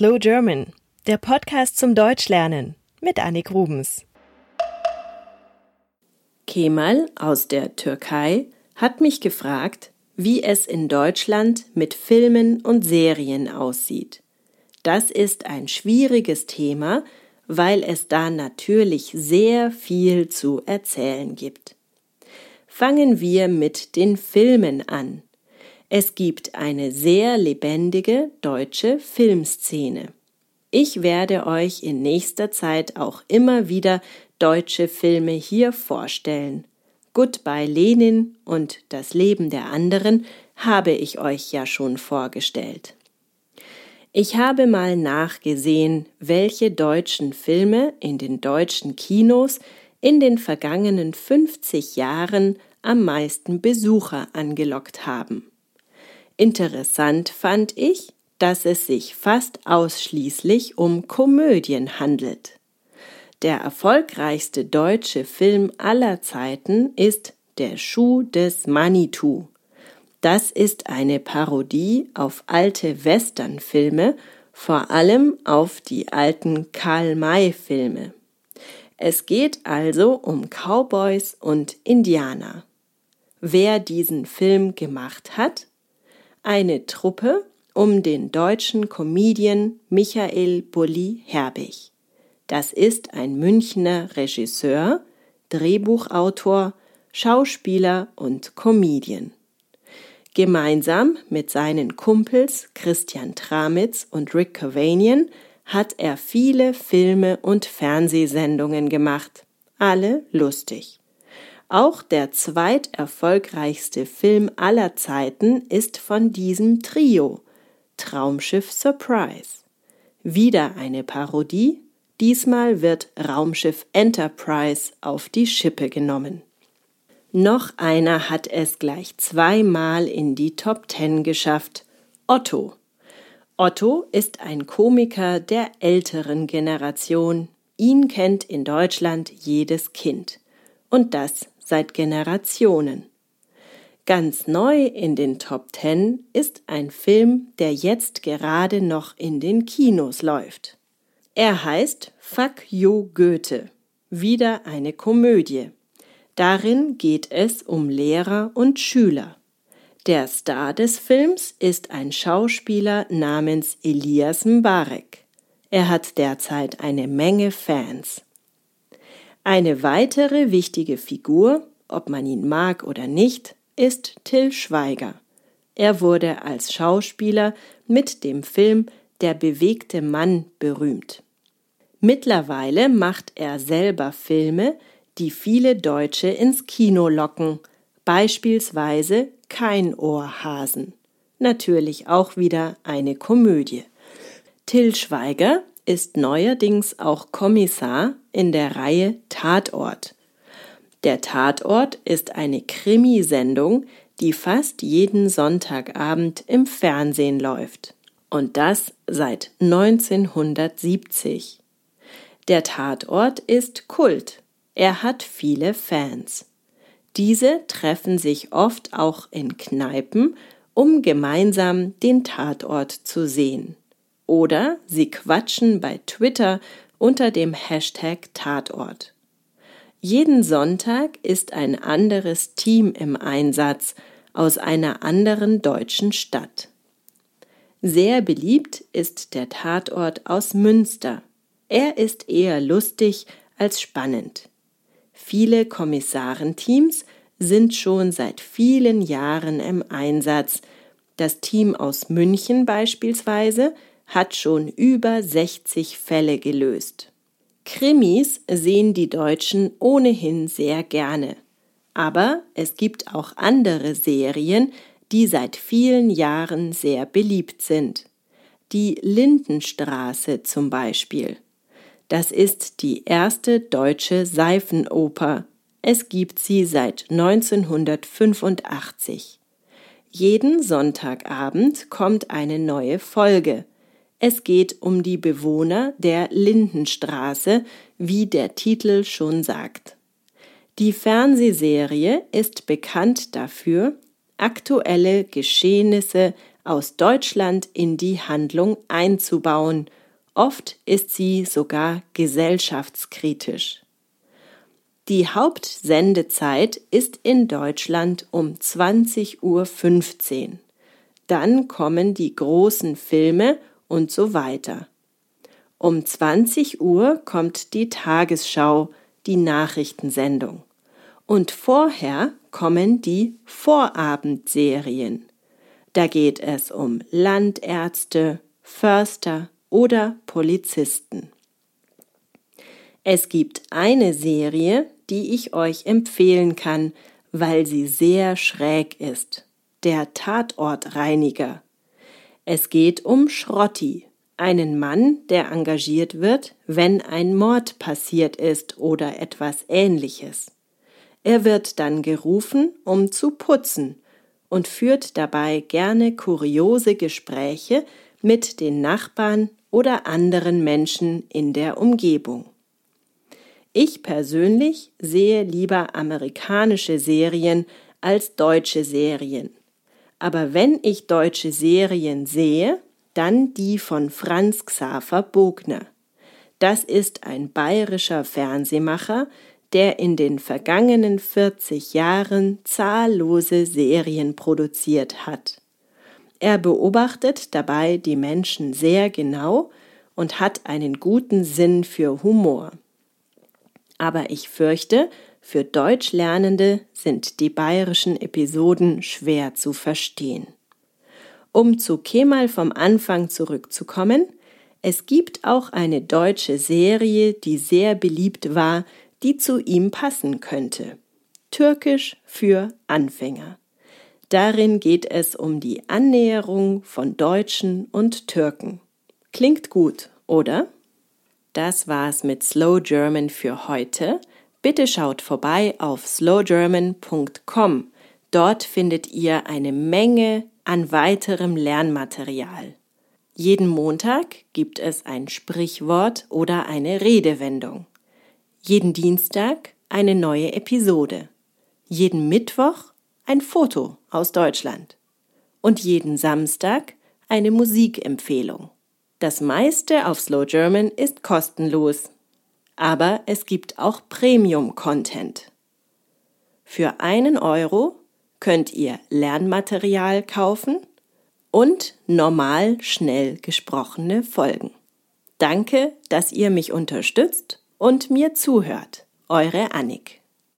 Slow German, der Podcast zum Deutschlernen mit Annik Rubens. Kemal aus der Türkei hat mich gefragt, wie es in Deutschland mit Filmen und Serien aussieht. Das ist ein schwieriges Thema, weil es da natürlich sehr viel zu erzählen gibt. Fangen wir mit den Filmen an. Es gibt eine sehr lebendige deutsche Filmszene. Ich werde euch in nächster Zeit auch immer wieder deutsche Filme hier vorstellen. Goodbye Lenin und Das Leben der anderen habe ich euch ja schon vorgestellt. Ich habe mal nachgesehen, welche deutschen Filme in den deutschen Kinos in den vergangenen 50 Jahren am meisten Besucher angelockt haben. Interessant fand ich, dass es sich fast ausschließlich um Komödien handelt. Der erfolgreichste deutsche Film aller Zeiten ist Der Schuh des Manitou. Das ist eine Parodie auf alte Westernfilme, vor allem auf die alten Karl-May-Filme. Es geht also um Cowboys und Indianer. Wer diesen Film gemacht hat? Eine Truppe um den deutschen Comedian Michael Bulli Herbig. Das ist ein Münchner Regisseur, Drehbuchautor, Schauspieler und Comedian. Gemeinsam mit seinen Kumpels Christian Tramitz und Rick Cavanian hat er viele Filme und Fernsehsendungen gemacht, alle lustig. Auch der zweiterfolgreichste Film aller Zeiten ist von diesem Trio Traumschiff Surprise. Wieder eine Parodie, diesmal wird Raumschiff Enterprise auf die Schippe genommen. Noch einer hat es gleich zweimal in die Top Ten geschafft. Otto. Otto ist ein Komiker der älteren Generation. Ihn kennt in Deutschland jedes Kind. Und das seit Generationen. Ganz neu in den Top Ten ist ein Film, der jetzt gerade noch in den Kinos läuft. Er heißt Fuck You Goethe. Wieder eine Komödie. Darin geht es um Lehrer und Schüler. Der Star des Films ist ein Schauspieler namens Elias Mbarek. Er hat derzeit eine Menge Fans. Eine weitere wichtige Figur, ob man ihn mag oder nicht, ist Till Schweiger. Er wurde als Schauspieler mit dem Film Der bewegte Mann berühmt. Mittlerweile macht er selber Filme, die viele Deutsche ins Kino locken, beispielsweise Kein Ohrhasen. Natürlich auch wieder eine Komödie. Till Schweiger ist neuerdings auch Kommissar in der Reihe Tatort. Der Tatort ist eine Krimisendung, die fast jeden Sonntagabend im Fernsehen läuft. Und das seit 1970. Der Tatort ist Kult. Er hat viele Fans. Diese treffen sich oft auch in Kneipen, um gemeinsam den Tatort zu sehen. Oder sie quatschen bei Twitter unter dem Hashtag Tatort. Jeden Sonntag ist ein anderes Team im Einsatz aus einer anderen deutschen Stadt. Sehr beliebt ist der Tatort aus Münster. Er ist eher lustig als spannend. Viele Kommissarenteams sind schon seit vielen Jahren im Einsatz. Das Team aus München beispielsweise hat schon über 60 Fälle gelöst. Krimis sehen die Deutschen ohnehin sehr gerne. Aber es gibt auch andere Serien, die seit vielen Jahren sehr beliebt sind. Die Lindenstraße zum Beispiel. Das ist die erste deutsche Seifenoper. Es gibt sie seit 1985. Jeden Sonntagabend kommt eine neue Folge. Es geht um die Bewohner der Lindenstraße, wie der Titel schon sagt. Die Fernsehserie ist bekannt dafür, aktuelle Geschehnisse aus Deutschland in die Handlung einzubauen. Oft ist sie sogar gesellschaftskritisch. Die Hauptsendezeit ist in Deutschland um 20.15 Uhr. Dann kommen die großen Filme und so weiter. Um 20 Uhr kommt die Tagesschau, die Nachrichtensendung. Und vorher kommen die Vorabendserien. Da geht es um Landärzte, Förster oder Polizisten. Es gibt eine Serie, die ich euch empfehlen kann, weil sie sehr schräg ist. Der Tatortreiniger. Es geht um Schrotti, einen Mann, der engagiert wird, wenn ein Mord passiert ist oder etwas ähnliches. Er wird dann gerufen, um zu putzen und führt dabei gerne kuriose Gespräche mit den Nachbarn oder anderen Menschen in der Umgebung. Ich persönlich sehe lieber amerikanische Serien als deutsche Serien. Aber wenn ich deutsche Serien sehe, dann die von Franz Xaver Bogner. Das ist ein bayerischer Fernsehmacher, der in den vergangenen 40 Jahren zahllose Serien produziert hat. Er beobachtet dabei die Menschen sehr genau und hat einen guten Sinn für Humor aber ich fürchte, für Deutschlernende sind die bayerischen Episoden schwer zu verstehen. Um zu Kemal vom Anfang zurückzukommen, es gibt auch eine deutsche Serie, die sehr beliebt war, die zu ihm passen könnte. Türkisch für Anfänger. Darin geht es um die Annäherung von Deutschen und Türken. Klingt gut, oder? Das war's mit Slow German für heute. Bitte schaut vorbei auf slowgerman.com. Dort findet ihr eine Menge an weiterem Lernmaterial. Jeden Montag gibt es ein Sprichwort oder eine Redewendung. Jeden Dienstag eine neue Episode. Jeden Mittwoch ein Foto aus Deutschland. Und jeden Samstag eine Musikempfehlung. Das meiste auf Slow German ist kostenlos, aber es gibt auch Premium-Content. Für einen Euro könnt ihr Lernmaterial kaufen und normal schnell gesprochene Folgen. Danke, dass ihr mich unterstützt und mir zuhört. Eure Annik.